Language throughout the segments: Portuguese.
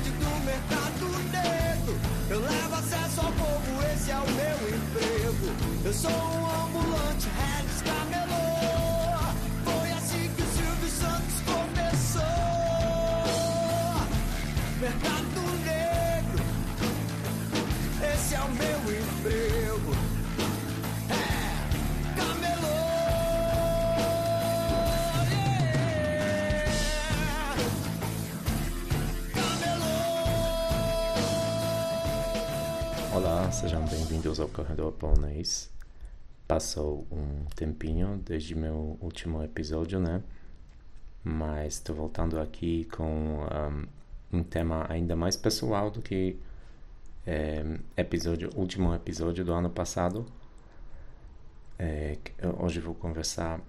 Do mercado negro. Eu levo acesso ao povo, esse é o meu emprego. Eu sou um ambulante, Regis Camelô. Foi assim que o Silvio Santos começou. Mercado negro, esse é o meu Olá, sejam bem-vindos ao Corredor Polonês. Passou um tempinho desde meu último episódio, né? Mas estou voltando aqui com um, um tema ainda mais pessoal do que é, episódio, último episódio do ano passado. É, hoje vou conversar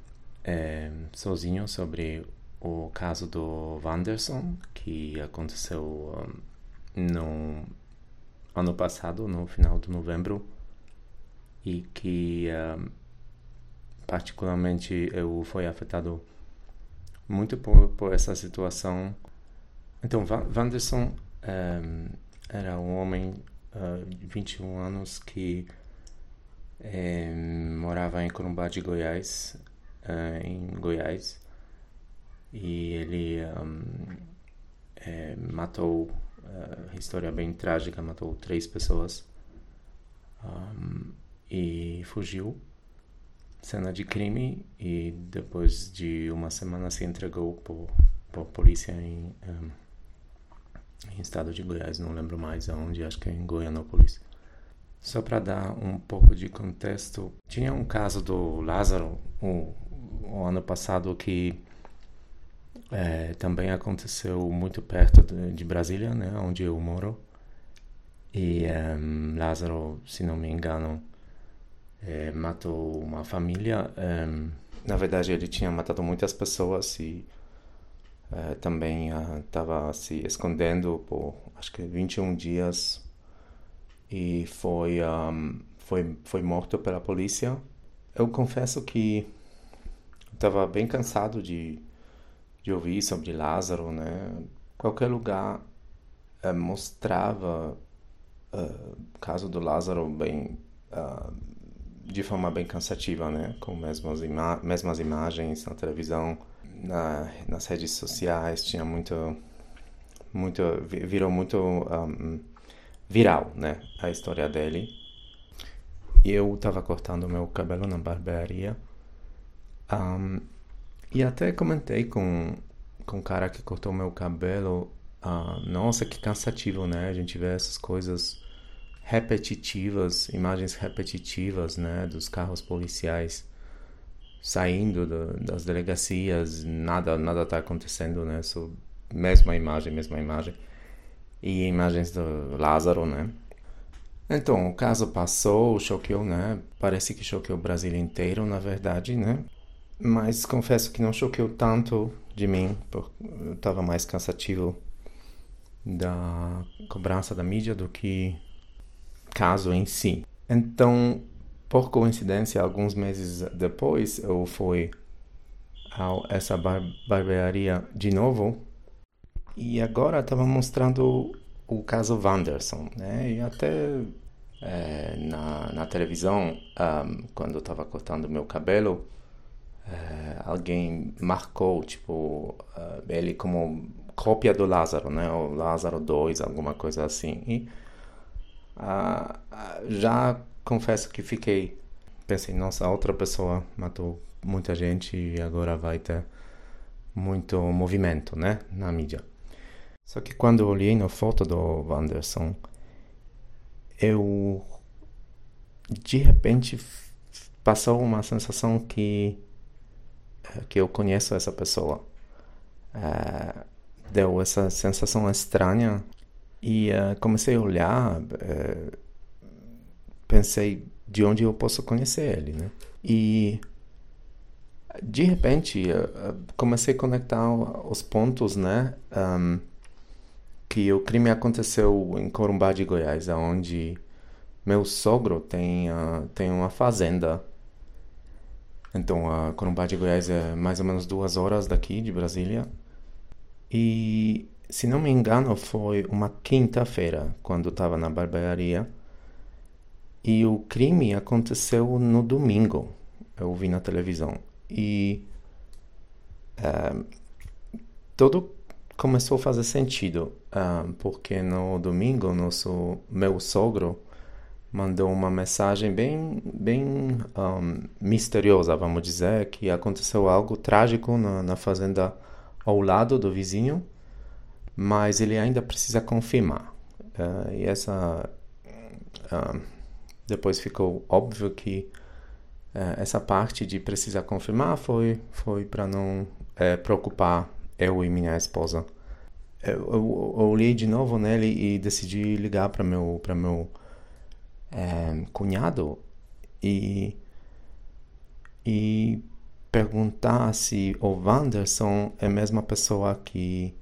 é, sozinho sobre o caso do Wanderson, que aconteceu um, no ano passado, no final de novembro, e que particularmente eu fui afetado muito por, por essa situação. Então, Wanderson eh, era um homem ah, de 21 anos que eh, morava em Corumbá de Goiás, eh, em Goiás, e ele ah, eh, matou, eh, história bem trágica, matou três pessoas um, e fugiu. Cena de crime e depois de uma semana se entregou por, por polícia em, um, em estado de Goiás, não lembro mais aonde, acho que é em Goianópolis. Só para dar um pouco de contexto, tinha um caso do Lázaro o, o ano passado que é, também aconteceu muito perto de, de Brasília, né, onde eu moro. E um, Lázaro, se não me engano, eh, matou uma família. em, na verdade, ele tinha matado muitas pessoas e eh, também estava se escondendo por acho que 21 dias e foi, um, foi, foi morto pela polícia. Eu confesso que estava bem cansado de, de ouvir sobre Lázaro, né? Qualquer lugar eh, mostrava eh, o caso do Lázaro bem ah, de forma bem cansativa, né? Com mesmas, ima mesmas imagens na televisão, na, nas redes sociais, tinha muito, muito vi- virou muito um, viral, né? A história dele. Eu estava cortando meu cabelo na barbearia. Um, e até comentei com, com cara que cortou meu cabelo. ah, nossa, que cansativo, né? A gente vê essas coisas repetitivas, imagens repetitivas, né? Dos carros policiais saindo do- das delegacias, nada nada tá acontecendo, né? Só mesma imagem, mesma imagem. E imagens do Lázaro, né? Então, o caso passou, choqueou, né? Parece que choqueou o Brasil inteiro, na verdade, né? Mas confesso que não choqueou tanto de mim, porque eu estava mais cansativo da cobrança da mídia do que caso em si. Então, por coincidência, alguns meses depois, eu fui a essa bar barbearia de novo e agora estava mostrando o caso Wanderson, né? E até eh, na, na televisão, ahm, quando eu estava cortando meu cabelo, eh, alguém marcou, tipo, eh, ele como cópia do Lázaro, né? O Lázaro 2, alguma coisa assim. E ah, já confesso que fiquei, pensei, nossa, outra pessoa matou muita gente e agora vai ter muito movimento, né? Na mídia. Só que quando olhei na foto do Wanderson, eu de repente passou uma sensação que que eu conheço essa pessoa. Eh, deu essa sensação estranha E uh, comecei a olhar, uh, pensei de onde eu posso conhecer ele, né? E de repente uh, comecei a conectar os pontos, né? Um, que o crime aconteceu em Corumbá de Goiás, onde meu sogro tem, tem uma fazenda. Então, a Corumbá de Goiás é mais ou menos duas horas daqui, de Brasília. E, se não me engano, foi uma quinta-feira, quando estava na barbearia. E o crime aconteceu no domingo. Eu vi na televisão. E é, tudo começou a fazer sentido, uh, porque no domingo nosso meu sogro mandou uma mensagem bem bem um, misteriosa, vamos dizer, que aconteceu algo trágico na, na fazenda ao lado do vizinho, mas ele ainda precisa confirmar. Uh, e essa uh, depois ficou óbvio que uh, essa parte de precisar confirmar foi foi para não eh, preocupar eu e minha esposa. Eu, eu, eu, olhei de novo nele e decidi ligar para meu para meu é, cunhado e e perguntar se o Wanderson é a mesma pessoa que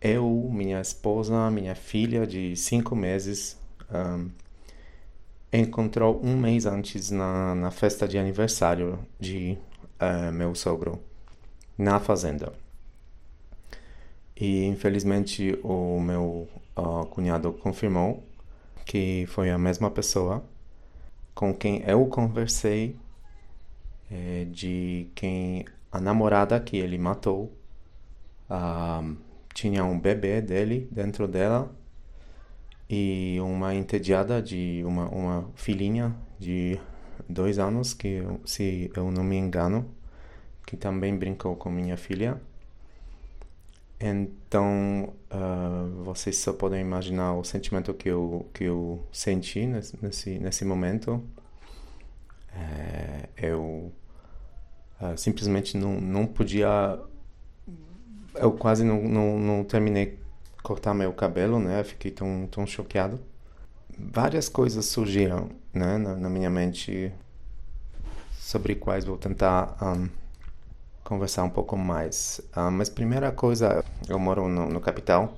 eu, minha esposa, minha filha de cinco meses um, encontrou um mês antes na, na festa de aniversário de uh, meu sogro na fazenda. E infelizmente o meu uh, cunhado confirmou que foi a mesma pessoa com quem eu conversei é, de quem a namorada que ele matou uh, tinha um bebê dele dentro dela e uma entediada de uma, uma filhinha de dois anos que se eu não me engano que também brincou com minha filha então, uh, vocês só podem imaginar o sentimento que eu, que eu senti nesse, nesse momento. É, eu uh, simplesmente não, não podia. Eu quase não, não, não terminei cortar meu cabelo, né? Fiquei tão, tão choqueado. Várias coisas surgiram né, na, na minha mente sobre quais vou tentar. Um, conversar um pouco mais. Uh, mas primeira coisa, eu moro no, no capital.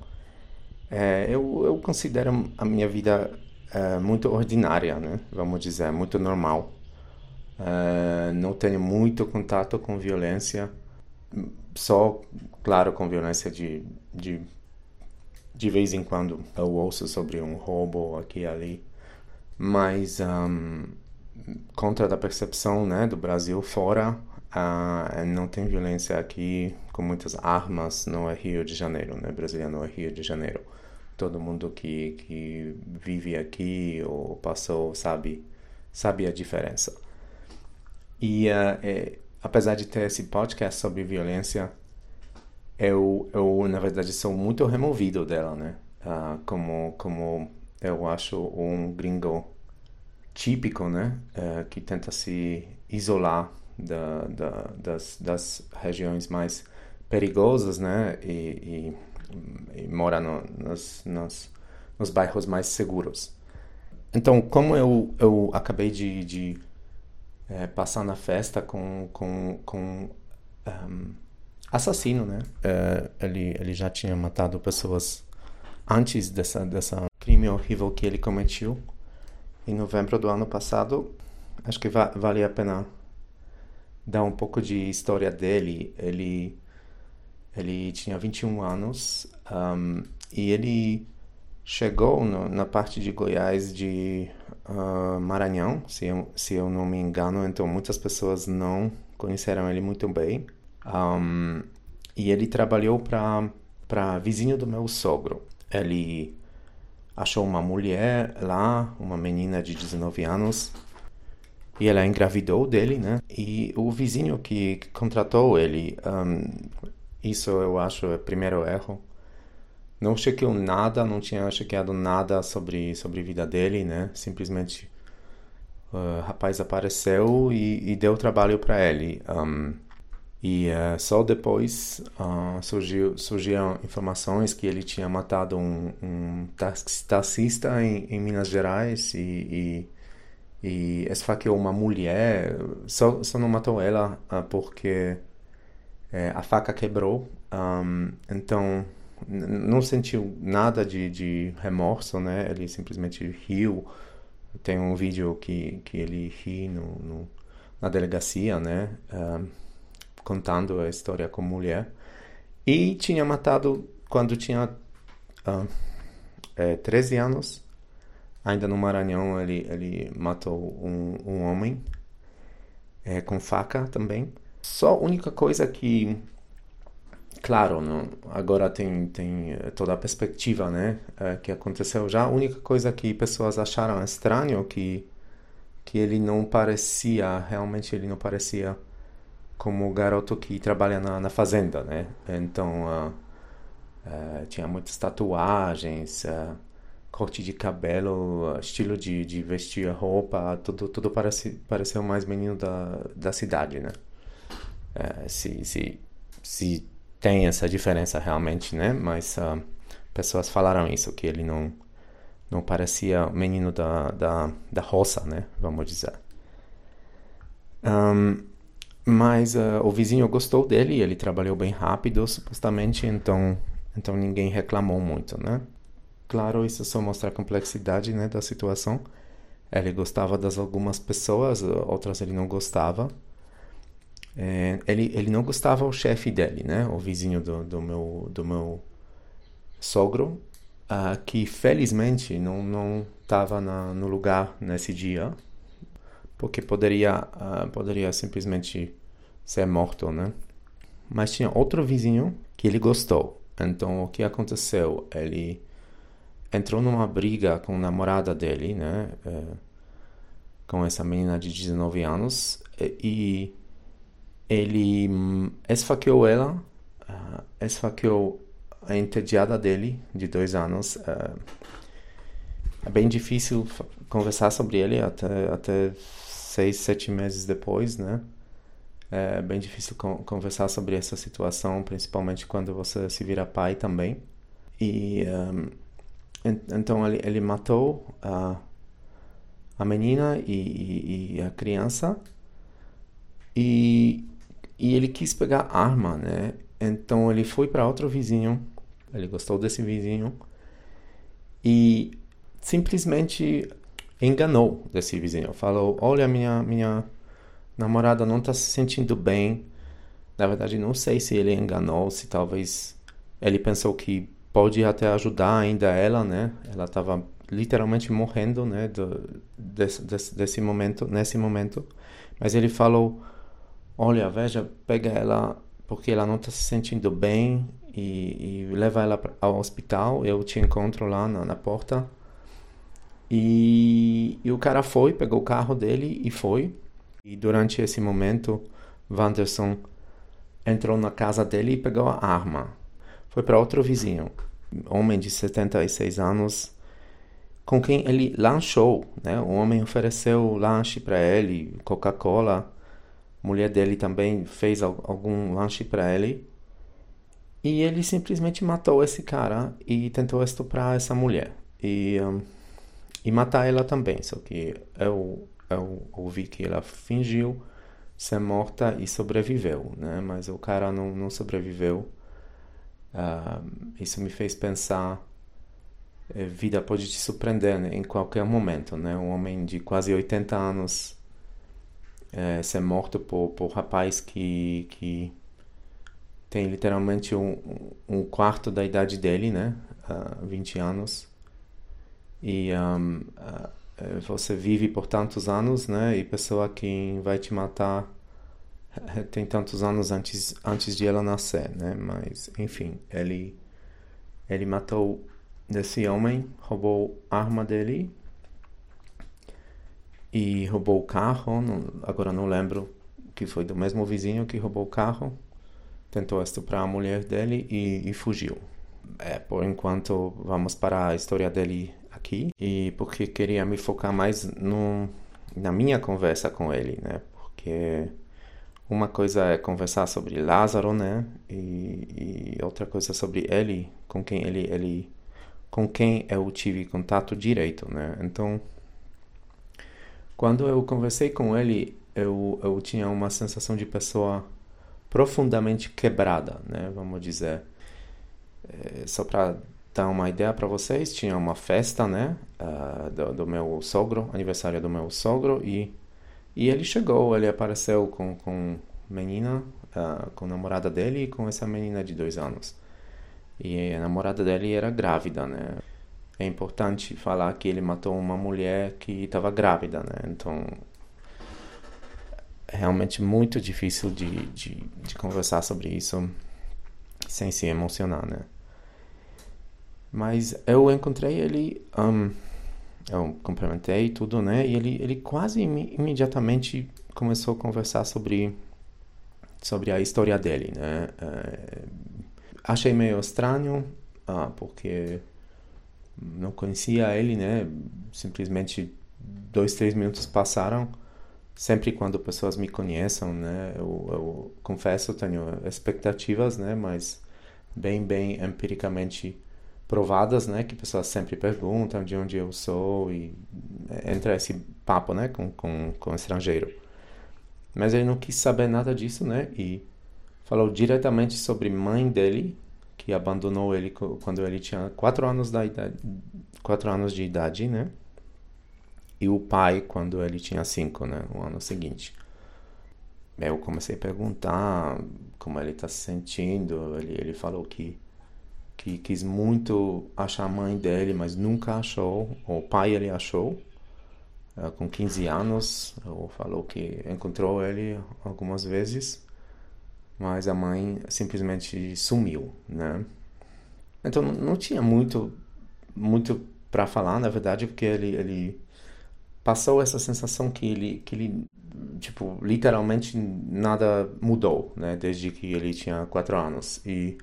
É, eu, eu considero a minha vida é, muito ordinária, né? Vamos dizer, muito normal. É, não tenho muito contato com violência. Só, claro, com violência de, de de vez em quando eu ouço sobre um roubo aqui e ali, mas um, contra da percepção né, do Brasil fora, Uh, não tem violência aqui com muitas armas, não é Rio de Janeiro, né? Brasília não é Rio de Janeiro. Todo mundo que, que vive aqui ou passou sabe, sabe a diferença. E uh, é, apesar de ter esse podcast sobre violência, eu, eu na verdade sou muito removido dela, né? Uh, como, como eu acho um gringo típico, né? Que tenta se isolar da, da, das, das regiões mais perigosas, né? E, e, e mora no, nos, nos, nos bairros mais seguros. Então, como eu, eu acabei de, de é, passar na festa com, com, com um, assassino, né? É, ele, ele já tinha matado pessoas antes dessa, dessa crime horrível que ele cometeu. Em novembro do ano passado, acho que va vale a pena dar um pouco de história dele. Ele, ele tinha 21 anos um, e ele chegou no, na parte de Goiás de uh, Maranhão, se eu, se eu não me engano, então muitas pessoas não conheceram ele muito bem. Um, e ele trabalhou para vizinho do meu sogro. Ele achou uma mulher lá, uma menina de 19 anos, e ela engravidou dele, né? E o vizinho que contratou ele, um, isso eu acho é o primeiro erro. Não chequeou nada, não tinha chequeado nada sobre sobre a vida dele, né? Simplesmente o rapaz apareceu e, e deu trabalho para ele. Um, E uh, só depois uh, surgiu, surgiram informações que ele tinha matado um, um taxista em, em, Minas Gerais e, e, e, esfaqueou uma mulher. Só, só não matou ela uh, porque a faca quebrou. Um, então não sentiu nada de, de remorso, né? Ele simplesmente riu. Tem um vídeo que, que ele ri no, no na delegacia, né? contando a história com mulher. E tinha matado quando tinha uh, é, 13 anos. Ainda no Maranhão, ele, ele matou um, um homem é, com faca também. Só a única coisa que, claro, não, agora tem, tem é, toda a perspectiva né, é, que aconteceu já. A única coisa que pessoas acharam estranho que que ele não parecia, realmente ele não parecia como o garoto que trabalha na, na fazenda, né? Então, uh, uh, tinha muitas tatuagens, uh, corte de cabelo, estilo de, de vestir roupa, tudo, tudo parece, pareceu mais menino da, da cidade, né? se, se, se tem essa diferença realmente, né? Mas pessoas falaram isso, que ele não, não parecia menino da, da, da roça, né? Vamos dizer. Um, mas uh, o vizinho gostou dele, ele trabalhou bem rápido, supostamente, então, então ninguém reclamou muito, né? Claro, isso só mostra a complexidade né, da situação. Ele gostava das algumas pessoas, outras ele não gostava. É, ele, ele não gostava o chefe dele, né? O vizinho do, do, meu, do meu sogro, uh, que felizmente não não estava no lugar nesse dia, porque poderia uh, poderia simplesmente ser morto, né? Mas tinha outro vizinho que ele gostou. Então o que aconteceu? Ele entrou numa briga com a namorada dele, né? É, com essa menina de 19 anos e ele esfaqueou ela, uh, esfaqueou a entediada dele, de dois anos. Uh, é bem difícil conversar sobre ele até, até seis, sete meses depois, né? É bem difícil con conversar sobre essa situação, principalmente quando você se vira pai também. E um, então ele, ele matou a, a menina e, e, e a criança e, e ele quis pegar arma, né? Então ele foi para outro vizinho, ele gostou desse vizinho e simplesmente enganou desse vizinho. Falou: Olha, minha, minha namorada não está se sentindo bem. Na verdade, não sei se ele enganou, se talvez ele pensou que pode até ajudar ainda ela, né? Ela estava literalmente morrendo, né? Do, desse, desse, desse momento, nesse momento. Mas ele falou: Olha, veja, pega ela porque ela não está se sentindo bem e, e leva ela ao hospital. Eu te encontro lá na, na porta. E, e, o cara foi, pegou o carro dele e foi. E durante esse momento, Wanderson entrou na casa dele e pegou a arma. Foi para outro vizinho, homem de 76 anos, com quem ele lanchou. Né? O homem ofereceu lanche para ele, Coca-Cola. A mulher dele também fez algum lanche para ele. E ele simplesmente matou esse cara e tentou estuprar essa mulher. E, um, e matar ela também. Só que eu, eu ouvi que ela fingiu ser morta e sobreviveu, né? Mas o cara não, não sobreviveu. Uh, isso me fez pensar a eh, vida pode te surpreender né? em qualquer momento, né? Um homem de quase 80 anos é, ser morto por, por rapaz que, que tem literalmente um, um quarto da idade dele, né? Uh, 20 anos. E um, uh, você vive por tantos anos, né? E pessoa que vai te matar tem tantos anos antes, antes de ela nascer, né? Mas, enfim, ele, ele matou esse homem, roubou a arma dele e roubou o carro. Não, agora não lembro que foi do mesmo vizinho que roubou o carro tentou estuprar a mulher dele e, e fugiu. É, por enquanto, vamos para a história dele aqui e porque queria me focar mais no, na minha conversa com ele, né? Porque uma coisa é conversar sobre Lázaro, né? E, e, outra coisa sobre ele, com quem ele, ele, com quem eu tive contato direito, né? Então, quando eu conversei com ele, eu, eu tinha uma sensação de pessoa profundamente quebrada, né? Vamos dizer. É, só para dar uma ideia para vocês, tinha uma festa, né? Uh, do, do meu sogro, aniversário do meu sogro e e ele chegou, ele apareceu com, com menina, uh, com a namorada dele e com essa menina de dois anos. E a namorada dele era grávida, né? É importante falar que ele matou uma mulher que estava grávida, né? Então, é realmente muito difícil de, de, de conversar sobre isso sem se emocionar, né? Mas eu encontrei ele... Um, eu cumprimentei tudo, né? E ele, ele quase imediatamente começou a conversar sobre, sobre a história dele, né? É, achei meio estranho, ah, porque não conhecia ele, né? Simplesmente dois, três minutos passaram. Sempre quando pessoas me conhecem, né? Eu, eu confesso, tenho expectativas, né? Mas bem, bem empiricamente provadas, né? Que pessoas sempre perguntam de onde eu sou e entra esse papo, né? Com, com, com o estrangeiro. Mas ele não quis saber nada disso, né? E falou diretamente sobre mãe dele, que abandonou ele quando ele tinha quatro anos da idade, quatro anos de idade, né? E o pai quando ele tinha cinco, né? No ano seguinte. Eu comecei a perguntar como ele está se sentindo. Ele, ele falou que que quis muito achar a mãe dele, mas nunca achou. O pai ele achou uh, com 15 anos. Ou falou que encontrou ele algumas vezes, mas a mãe simplesmente sumiu, né? Então não tinha muito muito para falar, na verdade, porque ele ele passou essa sensação que ele que ele tipo literalmente nada mudou, né? Desde que ele tinha quatro anos e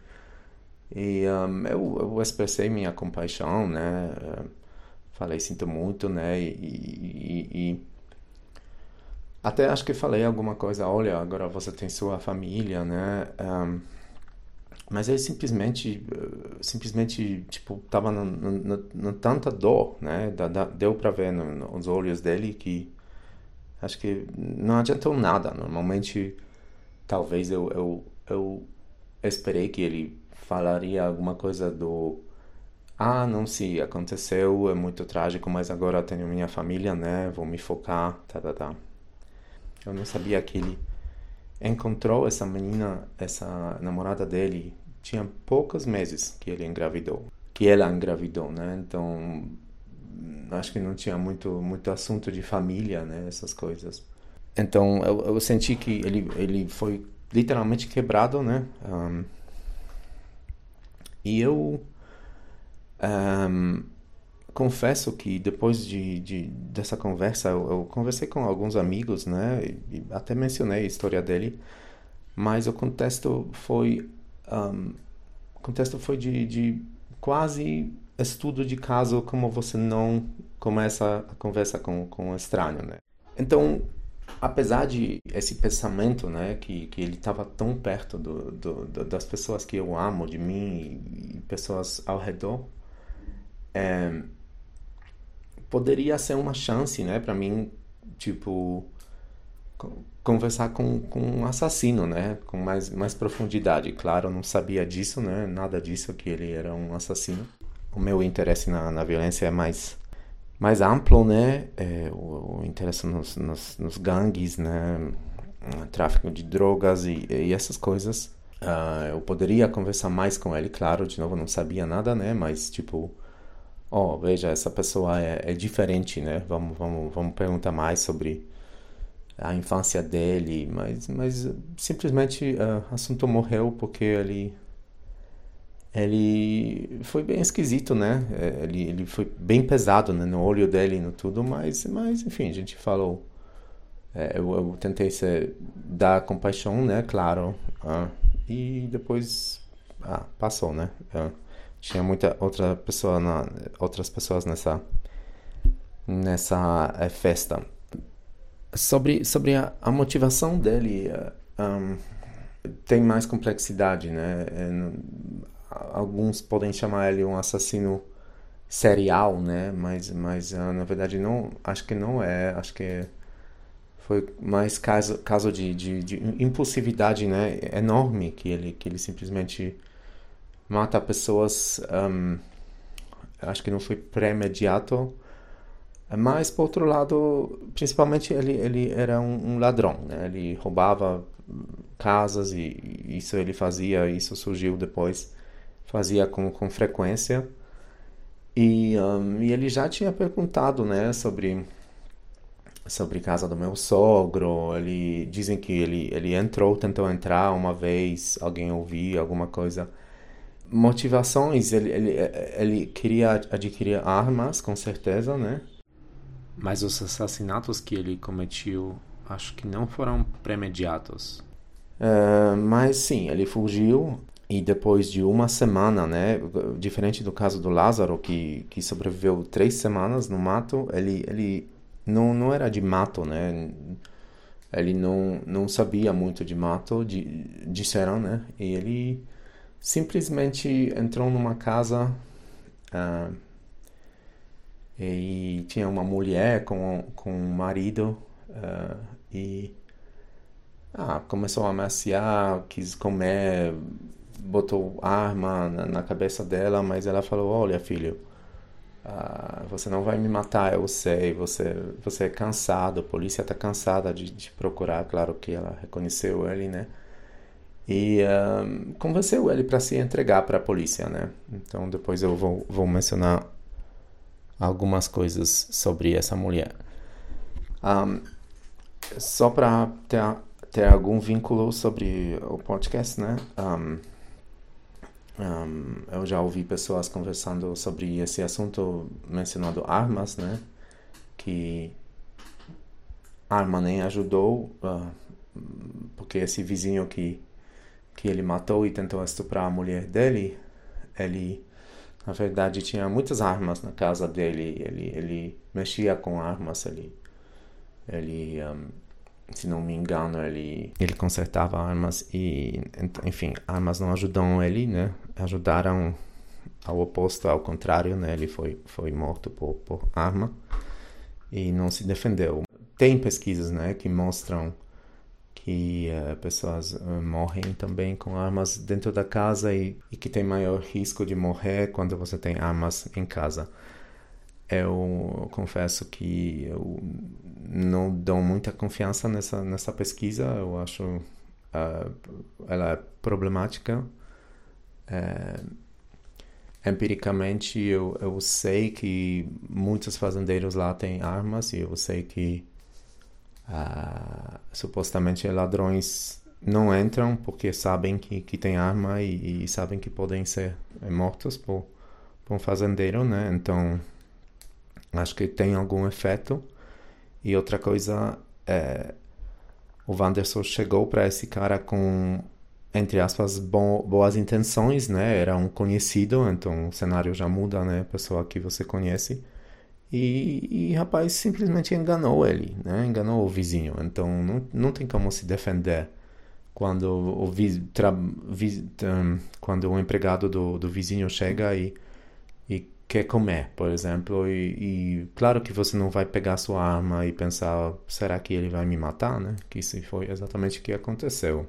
e um, eu, eu, expressei minha compaixão, né? Falei, sinto muito, né? E, e, e, até acho que falei alguma coisa, olha, agora você tem sua família, né? Um, mas ele simplesmente, simplesmente, tipo, tava no, tanta dor, né? Da, da, deu para ver no, nos olhos dele que acho que não adiantou nada. Normalmente, talvez eu, eu, eu esperei que ele falaria alguma coisa do ah, não, se aconteceu, é muito trágico, mas agora tenho minha família, né? Vou me focar, tá, tá, tá. Eu não sabia que ele encontrou essa menina, essa namorada dele, tinha poucos meses que ele engravidou, que ela engravidou, né? Então, acho que não tinha muito muito assunto de família, né? Essas coisas. Então, eu, eu senti que ele ele foi literalmente quebrado, né? Um, e eu um, confesso que depois de, de dessa conversa, eu, eu, conversei com alguns amigos, né? E até mencionei a história dele, mas o contexto foi um, contexto foi de, de quase estudo de caso como você não começa a conversa com, com um estranho, né? Então, apesar de esse pensamento, né, que, que ele estava tão perto do, do, do, das pessoas que eu amo, de mim e pessoas ao redor, é, poderia ser uma chance, né, para mim, tipo, conversar com, com um assassino, né, com mais, mais profundidade. Claro, eu não sabia disso, né, nada disso, que ele era um assassino. O meu interesse na, na violência é mais mais amplo, né? É, o, o, interesse nos, nos, nos, gangues, né? Tráfico de drogas e, e essas coisas. Uh, eu poderia conversar mais com ele, claro, de novo, não sabia nada, né? Mas, tipo, ó, oh, veja, essa pessoa é, é, diferente, né? Vamos, vamos, vamos perguntar mais sobre a infância dele, mas, mas simplesmente o uh, assunto morreu porque ele ele foi bem esquisito, né? É, ele, ele foi bem pesado né? no olho dele e no tudo, mas, mas enfim, a gente falou. É, eu, eu, tentei ser, dar compaixão, né? Claro. Ah, e depois ah, passou, né? Ah, tinha muita outra pessoa na, outras pessoas nessa nessa é, festa. Sobre, sobre a, a motivação dele, um, tem mais complexidade, né? É, alguns podem chamar ele um assassino serial, né? Mas, mas uh, na verdade não, acho que não é. Acho que foi mais caso, caso de, de, de, impulsividade, né? Enorme que ele que ele simplesmente mata pessoas. Um, acho que não foi premediato. Mas por outro lado, principalmente ele ele era um, um ladrão, né? Ele roubava casas e isso ele fazia, isso surgiu depois, fazia com, com frequência. E, um, e ele já tinha perguntado, né, sobre sobre casa do meu sogro. Ele dizem que ele ele entrou, tentou entrar uma vez, alguém ouviu alguma coisa. Motivações, ele, ele, ele queria adquirir armas, com certeza, né? Mas os assassinatos que ele cometeu, acho que não foram premediatos. Uh, mas sim, ele fugiu e depois de uma semana, né, diferente do caso do Lázaro, que, que sobreviveu três semanas no mato, ele, ele não, não era de mato, né, ele não, não sabia muito de mato, de, disseram, né, e ele simplesmente entrou numa casa uh, e tinha uma mulher com, com um marido uh, e ah, começou a ameaçar, quis comer botou arma na, na, cabeça dela, mas ela falou: Olha, filho, uh, você não vai me matar, eu sei. Você, você é cansado, a polícia está cansada de, de, procurar. Claro que ela reconheceu ele, né? E convenceu ele para se entregar para a polícia, né? Então depois eu vou, vou mencionar algumas coisas sobre essa mulher. Um, só para ter, ter algum vínculo sobre o podcast, né? Um, um, eu já ouvi pessoas conversando sobre esse assunto mencionando armas, né? Que arma nem ajudou, uh, porque esse vizinho que que ele matou e tentou estuprar a mulher dele, ele na verdade tinha muitas armas na casa dele, ele ele mexia com armas, ele ele um, se não me engano, ele, ele consertava armas e, enfim, armas não ajudam ele, né? Ajudaram ao oposto, ao contrário, né? Ele foi, foi morto por, por arma e não se defendeu. Tem pesquisas, né, que mostram que uh, pessoas uh, morrem também com armas dentro da casa e, e que tem maior risco de morrer quando você tem armas em casa eu confesso que eu não dou muita confiança nessa nessa pesquisa eu acho uh, ela é problemática é, empiricamente eu, eu sei que muitos fazendeiros lá têm armas e eu sei que uh, supostamente ladrões não entram porque sabem que, que tem arma e, e sabem que podem ser mortos por, por um fazendeiro, né? Então Acho que tem algum efeito. E outra coisa, é, o Wanderson chegou para esse cara com, entre aspas, bo boas intenções, né? Era um conhecido, então o cenário já muda, né? Pessoa que você conhece. E, e rapaz simplesmente enganou ele, né? Enganou o vizinho. Então não, não tem como se defender quando o, vi, vi, um, quando o empregado do, do vizinho chega e quer comer, por exemplo, e, e, claro que você não vai pegar sua arma e pensar, será que ele vai me matar, né? Que isso foi exatamente o que aconteceu.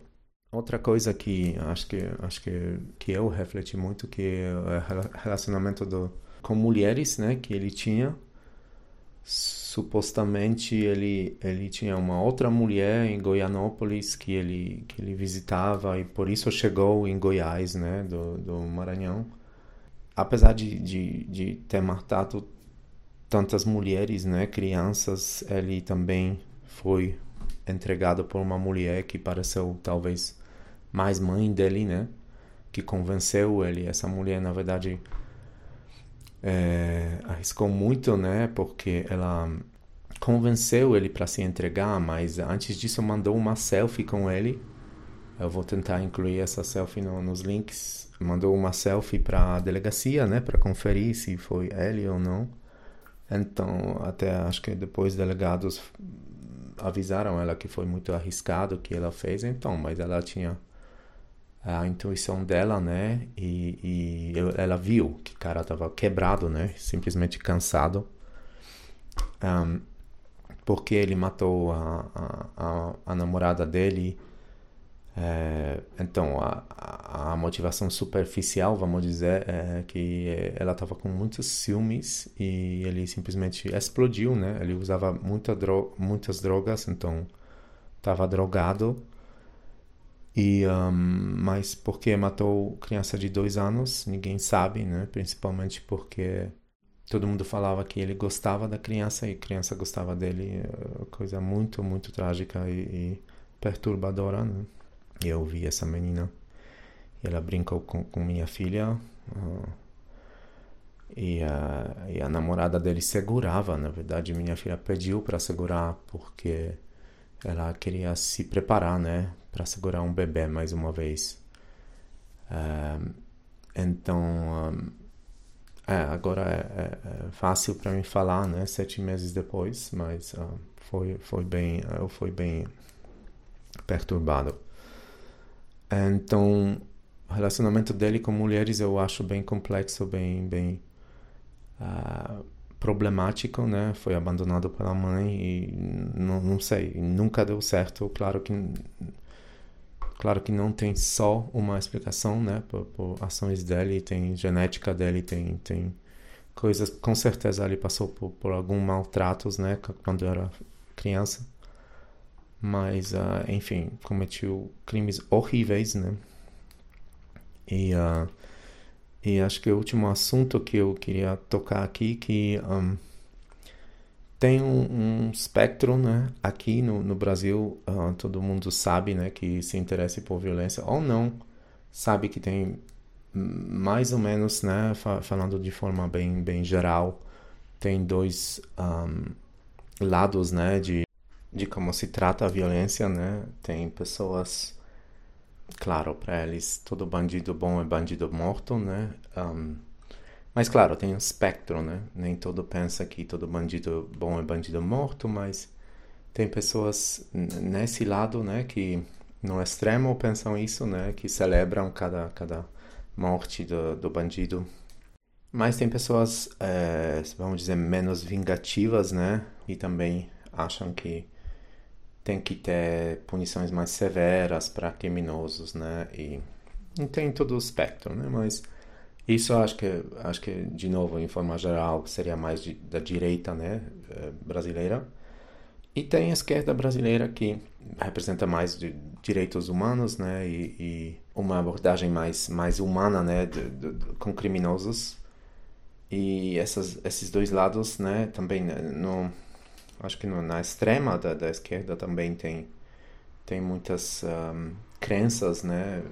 Outra coisa que acho que acho que que eu refleti muito que é o relacionamento do com mulheres, né, que ele tinha. Supostamente ele ele tinha uma outra mulher em Goianópolis que ele que ele visitava e por isso chegou em Goiás, né, do, do Maranhão apesar de, de, de ter matado tantas mulheres, né, crianças, ele também foi entregado por uma mulher que pareceu talvez mais mãe dele, né, que convenceu ele. Essa mulher, na verdade, é, arriscou muito, né, porque ela convenceu ele para se entregar, mas antes disso mandou uma selfie com ele. Eu vou tentar incluir essa selfie no, nos links mandou uma selfie para a delegacia, né, para conferir se foi ele ou não. Então, até acho que depois delegados avisaram ela que foi muito arriscado o que ela fez, então, mas ela tinha a intuição dela, né? E, e ela viu que o cara tava quebrado, né? Simplesmente cansado. Um, porque ele matou a, a, a, a namorada dele é, então, a, a, motivação superficial, vamos dizer, é que ela estava com muitos ciúmes e ele simplesmente explodiu, né? Ele usava muita dro muitas drogas, então estava drogado. E, um, mas porque matou criança de dois anos, ninguém sabe, né? Principalmente porque todo mundo falava que ele gostava da criança e a criança gostava dele. É coisa muito, muito trágica e, e perturbadora, né? Eu vi essa menina. Ela brincou com, com minha filha uh, e, a, e a namorada dele segurava na verdade. Minha filha pediu para segurar porque ela queria se preparar né para segurar um bebê mais uma vez. Uh, então um, é, agora é, é, é fácil para mim falar né sete meses depois mas uh, foi foi bem eu fui bem perturbado então, o relacionamento dele com mulheres eu acho bem complexo, bem, bem uh, problemático, né? Foi abandonado pela mãe e não, não sei, nunca deu certo. Claro que claro que não tem só uma explicação, né? Por, por ações dele, tem genética dele, tem tem coisas. Com certeza ele passou por, por alguns maltratos, né? Quando era criança mas uh, enfim cometeu crimes horríveis né? E uh, e acho que o último assunto que eu queria tocar aqui que um, tem um, um, espectro né? Aqui no, no Brasil uh, todo mundo sabe né que se interessa por violência ou não sabe que tem mais ou menos né falando de forma bem bem geral tem dois um, lados né de de como se trata a violência, né? Tem pessoas, claro, para eles todo bandido bom é bandido morto, né? Um, mas claro, tem um espectro, né? Nem todo pensa que todo bandido bom é bandido morto, mas tem pessoas nesse lado, né? Que no extremo pensam isso, né? Que celebram cada cada morte do, do bandido. Mas tem pessoas, é, vamos dizer, menos vingativas, né? E também acham que tem que ter punições mais severas para criminosos, né? E, tem todo o espectro, né? Mas isso acho que acho que de novo em forma geral seria mais de, da direita, né, eh, brasileira. E tem a esquerda brasileira que representa mais de direitos humanos, né, e, e uma abordagem mais mais humana, né, de, de, com criminosos. E essas, esses dois lados, né, também né, não acho que no, na extrema da, da esquerda também tem tem muitas um, crenças, né,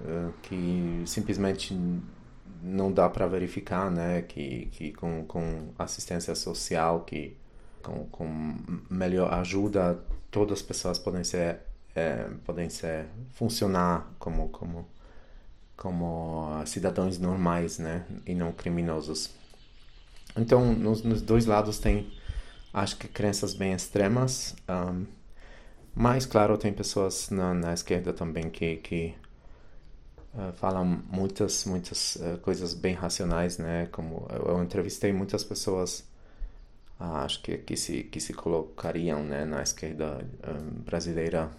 que simplesmente não dá para verificar, né, que, que com, com assistência social, que com, com melhor ajuda, todas as pessoas podem ser é, podem ser funcionar como como como cidadãos normais, né, e não criminosos. Então, nos, nos dois lados tem acho que crenças bem extremas. Um, mas, claro, tem pessoas na, na esquerda também que, que uh, falam muitas, muitas uh, coisas bem racionais, né? Como eu, eu entrevistei muitas pessoas, uh, acho que, que, se, que se colocariam né, na esquerda brasileira.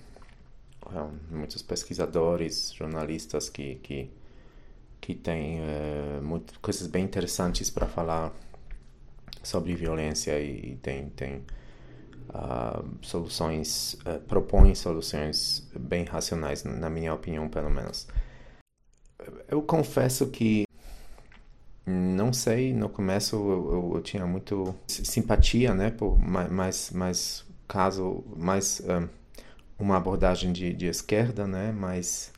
muitos pesquisadores, jornalistas que, que, que têm uh, muitas coisas bem interessantes para falar sobre violência e tem tem uh, soluções uh, propõe soluções bem racionais na minha opinião pelo menos. Eu confesso que não sei no começo eu, eu, eu tinha muito simpatia né por mais mais caso mais um, ah, uma abordagem de, de esquerda né mas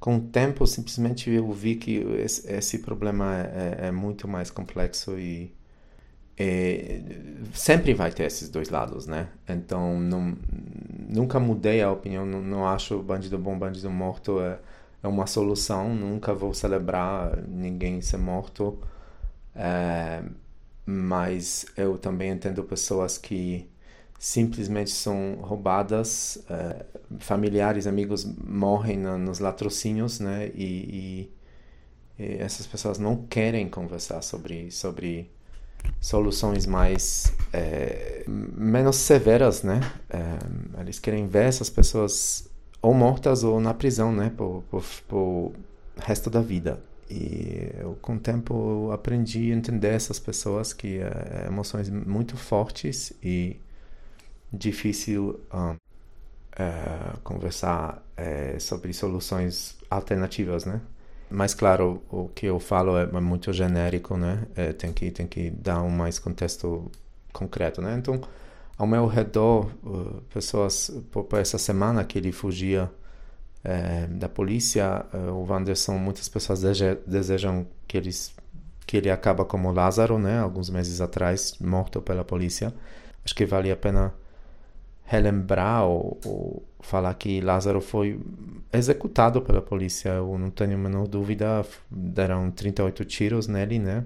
com o tempo simplesmente eu vi que esse, esse problema é, é, é muito mais complexo e é, sempre vai ter esses dois lados, né? Então, não, nunca mudei a opinião, não, não acho bandido bom, bandido morto é, é uma solução, nunca vou celebrar ninguém ser morto, é, mas eu também entendo pessoas que simplesmente são roubadas, uh, familiares, amigos morrem na, nos latrocínios, né? E, e, e, essas pessoas não querem conversar sobre sobre soluções mais é, menos severas, né? É, eles querem ver essas pessoas ou mortas ou na prisão, né? Por, por, por resto da vida. E eu, com o tempo, aprendi a entender essas pessoas que é, emoções muito fortes e difícil um, é, conversar é, sobre soluções alternativas, né? Mas claro, o que eu falo é muito genérico, né? É, tem que tem que dar um mais contexto concreto, né? Então, ao meu redor, pessoas por, por, essa semana que ele fugia é, da polícia, uh, o Wanderson, muitas pessoas deseja, desejam que eles que ele acaba como Lázaro, né? Alguns meses atrás, morto pela polícia. Acho que vale a pena relembrar ou, falar que Lázaro foi executado pela polícia. Eu não tenho a menor dúvida. Deram 38 tiros nele, né?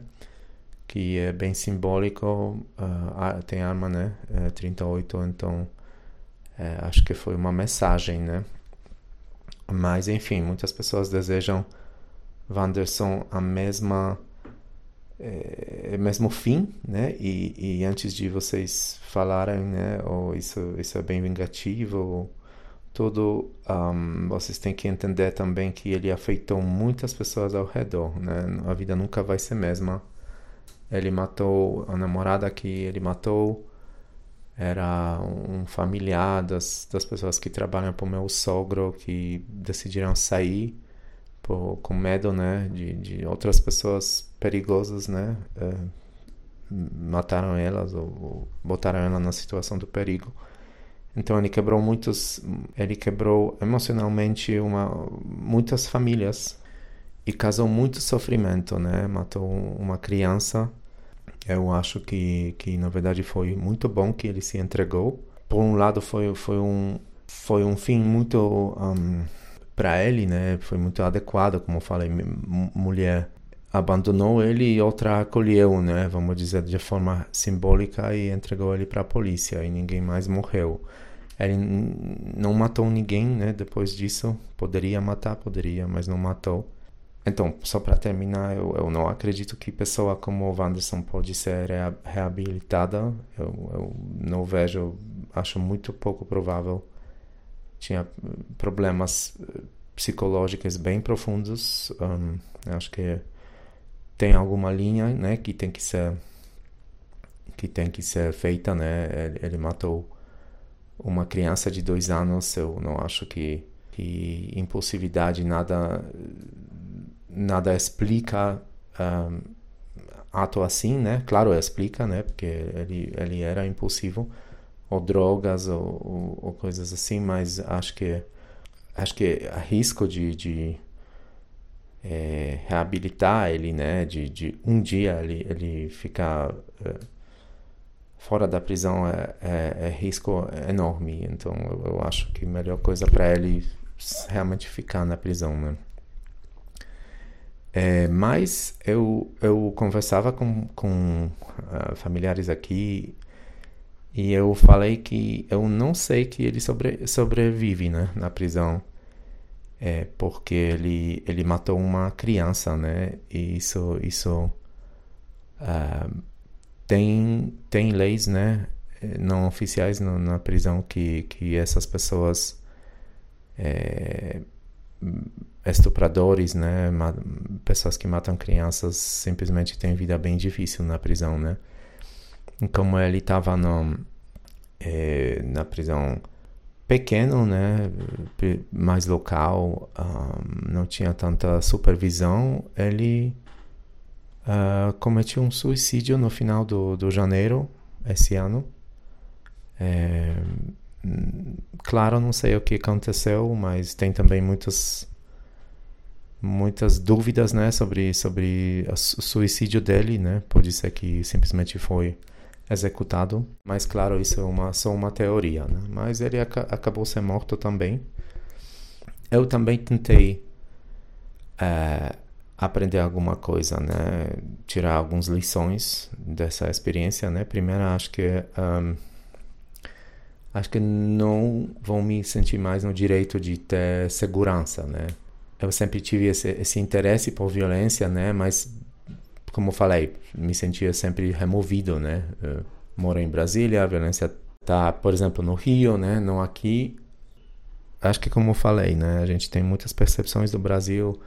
Que é bem simbólico. Uh, tem arma, né? É 38, então é, acho que foi uma mensagem, né? Mas enfim, muitas pessoas desejam Wanderson a mesma é, mesmo fim, né? E, e, antes de vocês falarem, né? Ou isso isso é bem vingativo, ou tudo, um, vocês têm que entender também que ele afetou muitas pessoas ao redor, né? A vida nunca vai ser mesma. Ele matou a namorada que ele matou era um familiar das, das pessoas que trabalham para o meu sogro que decidiram sair por, com medo né de, de outras pessoas perigosas né é, mataram elas ou, ou botaram ela na situação do perigo então ele quebrou muitos ele quebrou emocionalmente uma muitas famílias e causou muito sofrimento né matou uma criança eu acho que, que na verdade foi muito bom que ele se entregou. Por um lado foi foi um foi um fim muito um, para ele, né? Foi muito adequado, como eu falei, mulher abandonou ele e outra acolheu, né? Vamos dizer de forma simbólica e entregou ele para a polícia e ninguém mais morreu. Ele não matou ninguém, né? Depois disso, poderia matar, poderia, mas não matou. Então, só para terminar, eu, eu, não acredito que pessoa como o Wanderson pode ser reabilitada. Eu, eu não vejo, acho muito pouco provável. Tinha problemas eh, psicológicos bem profundos. Um, acho que tem alguma linha, né, que tem que ser que tem que ser feita, né? Ele, ele matou uma criança de dois anos. Eu não acho que que impulsividade nada nada explica um, ato assim, né? Claro, explica, né? Porque ele, ele era impulsivo, ou drogas, ou, ou, ou coisas assim, mas acho que acho que risco de, de é, reabilitar ele, né? De, de um dia ele, ele ficar é, fora da prisão é, é, é, risco enorme. Então eu, eu acho que a melhor coisa para ele realmente ficar na prisão, né? É, mas eu, eu conversava com, com uh, familiares aqui e eu falei que eu não sei que ele sobre, sobrevive né, na prisão. É, porque ele, ele matou uma criança, né? E isso, isso uh, tem, tem leis, né? Não oficiais no, na prisão que, que essas pessoas é, estupradores, né, pessoas que matam crianças simplesmente têm vida bem difícil na prisão, né? Como ele estava é, na prisão pequeno, né, mais local, um, não tinha tanta supervisão, ele uh, cometeu um suicídio no final do, do janeiro esse ano. É, claro, não sei o que aconteceu, mas tem também muitas muitas dúvidas, né, sobre sobre o suicídio dele, né? Pode ser que simplesmente foi executado, mas claro, isso é uma só uma teoria, né? Mas ele ac acabou sendo morto também. Eu também tentei é, aprender alguma coisa, né? Tirar algumas lições dessa experiência, né? Primeiro, acho que um, acho que não vou me sentir mais no direito de ter segurança, né? Eu sempre tive esse, esse interesse por violência, né? Mas, como falei, me sentia sempre removido, né? Eu moro em Brasília, a violência tá, por exemplo, no Rio, né? Não aqui. Acho que como falei, né? A gente tem muitas percepções do Brasil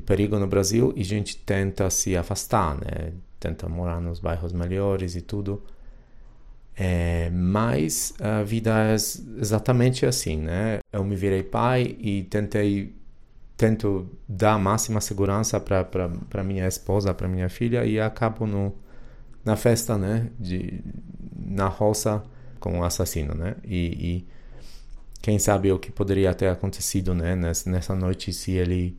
perigo no Brasil e a gente tenta se afastar, né? Tenta morar nos bairros melhores e tudo. É, mas a vida é exatamente assim, né? Eu me virei pai e tentei tento dar a máxima segurança para minha esposa, para minha filha e acabo no na festa, né? De na roça com o assassino, né? E, e quem sabe o que poderia ter acontecido, né? Nessa, nessa noite se ele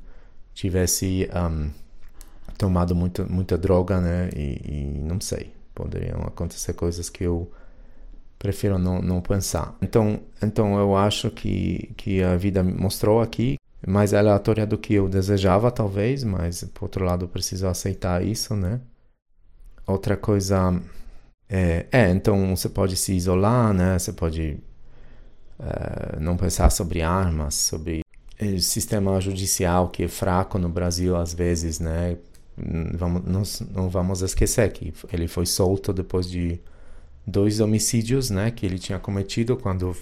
tivesse um, tomado muita muita droga, né? E, e não sei, poderiam acontecer coisas que eu prefiro não, não pensar. Então, então eu acho que, que a vida mostrou aqui mais aleatória do que eu desejava, talvez, mas por outro lado eu preciso aceitar isso, né? Outra coisa é, é então você pode se isolar, né? Você pode uh, não pensar sobre armas, sobre sistema judicial que é fraco no Brasil às vezes, né? Vamos, não, não vamos esquecer que ele foi solto depois de dois homicídios, né, que ele tinha cometido quando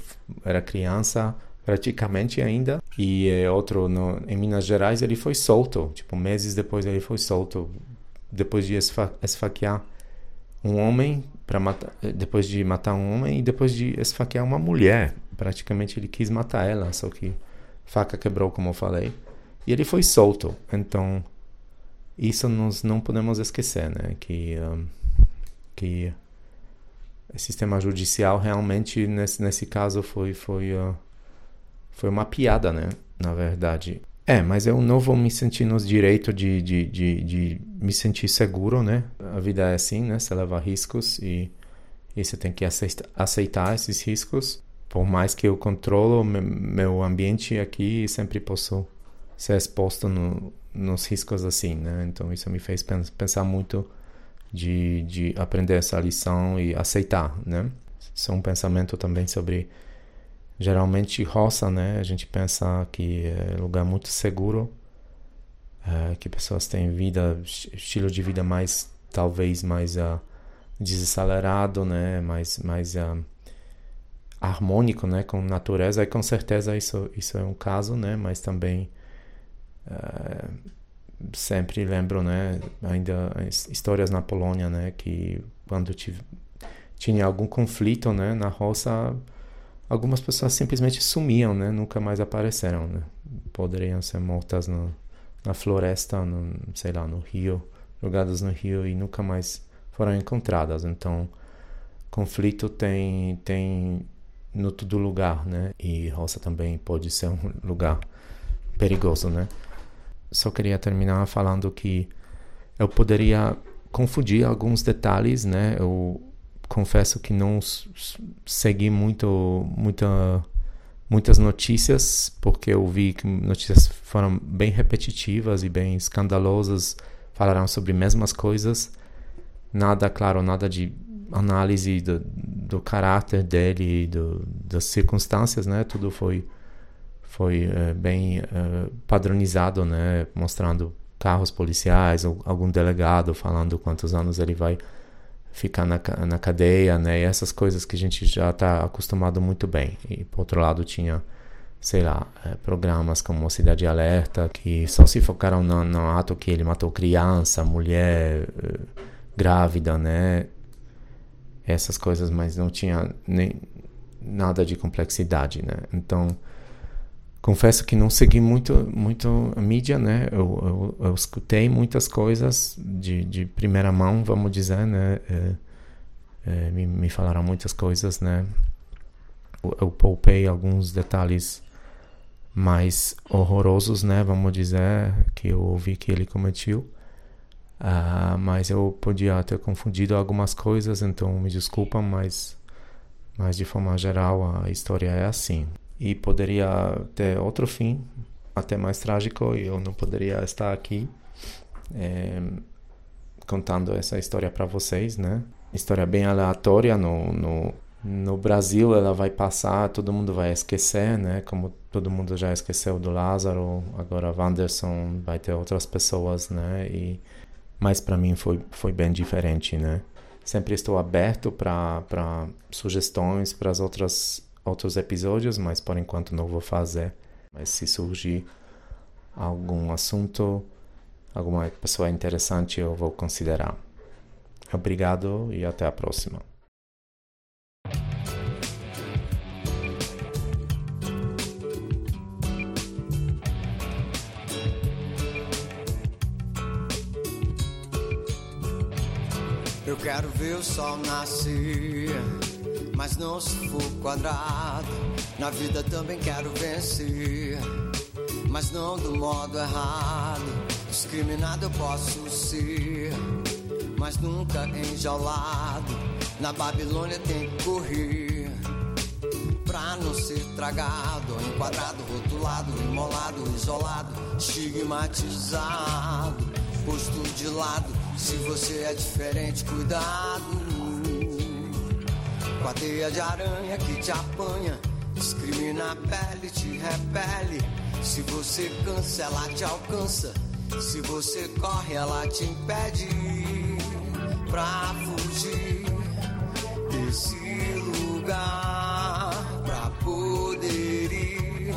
era criança, praticamente ainda, e é, outro no, em Minas Gerais ele foi solto, tipo meses depois ele foi solto, depois de esfa esfaquear um homem para matar, depois de matar um homem e depois de esfaquear uma mulher, praticamente ele quis matar ela, só que faca quebrou, como eu falei, e ele foi solto. Então isso nós não podemos esquecer, né, que um, que sistema judicial realmente nesse, nesse caso foi foi uh, foi uma piada, né? Na verdade. É, mas eu não vou me sentir nos direitos de, de, de, de, me sentir seguro, né? A vida é assim, né? Você leva riscos e, e você tem que aceitar esses riscos. Por mais que eu controlo meu ambiente aqui, sempre posso ser exposto no, nos riscos assim, né? Então isso me fez pensar muito de, de aprender essa lição e aceitar, né? Isso é um pensamento também sobre geralmente roça, né? A gente pensa que é lugar muito seguro, é, que pessoas têm vida, estilo de vida mais talvez mais uh, desacelerado, né? Mais mais uh, harmônico, né? Com natureza. E com certeza isso isso é um caso, né? Mas também uh, sempre lembro, né, ainda histórias na Polônia, né, que quando tive, tinha algum conflito, né, na roça, algumas pessoas simplesmente sumiam, né, nunca mais apareceram, né, poderiam ser mortas no, na floresta, no, sei lá, no rio, jogadas no rio e nunca mais foram encontradas. Então, conflito tem tem no todo lugar, né, e roça também pode ser um lugar perigoso, né só queria terminar falando que eu poderia confundir alguns detalhes, né? Eu confesso que não segui muito, muita, muitas notícias, porque eu vi que notícias foram bem repetitivas e bem escandalosas, falaram sobre mesmas coisas. Nada, claro, nada de análise do, do caráter dele, do, das circunstâncias, né? Tudo foi foi é, bem é, padronizado, né? Mostrando carros policiais, algum delegado falando quantos anos ele vai ficar na, na cadeia, né? E essas coisas que a gente já está acostumado muito bem. E por outro lado tinha, sei lá, é, programas como Cidade Alerta que só se focaram no, no ato que ele matou criança, mulher, grávida, né? Essas coisas, mas não tinha nem nada de complexidade, né? Então confesso que não segui muito muito a mídia, né? Eu, eu, eu escutei muitas coisas de, de primeira mão, vamos dizer, né? É, é, me, me falaram muitas coisas, né? Eu, eu poupei alguns detalhes mais horrorosos, né? Vamos dizer, que eu ouvi que ele cometeu. Uh, mas eu podia ter confundido algumas coisas, então me desculpa, mas, mas de forma geral a história é assim e poderia ter outro fim, até mais trágico, e eu não poderia estar aqui é, contando essa história para vocês, né? História bem aleatória no, no, no Brasil ela vai passar, todo mundo vai esquecer, né? Como todo mundo já esqueceu do Lázaro, agora Wanderson vai ter outras pessoas, né? E mas para mim foi foi bem diferente, né? Sempre estou aberto para sugestões para as outras outros episódios, mas por enquanto não vou fazer. Mas se surgir algum assunto, alguma pessoa interessante, eu vou considerar. Obrigado e até a próxima. Eu quero ver o sol nascer, mas não se for quadrado. Na vida também quero vencer, mas não do modo errado. Discriminado eu posso ser, mas nunca enjaulado. Na Babilônia tem que correr. Pra não ser tragado, enquadrado, rotulado, imolado, isolado, estigmatizado, posto de lado se você é diferente, cuidado. Com a teia de aranha que te apanha, discrimina a pele, te repele. Se você cansa, ela te alcança. Se você corre, ela te impede. Pra fugir desse lugar, pra poder ir,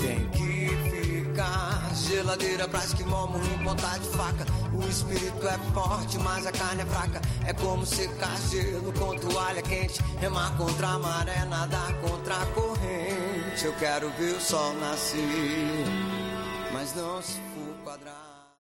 tem que ficar. Geladeira pra esquimó, morrer ponta de faca. O espírito é forte, mas a carne é fraca. É como secar gelo com toalha quente. Remar contra a maré, nadar contra a corrente. Eu quero ver o sol nascer, mas não se for quadrado.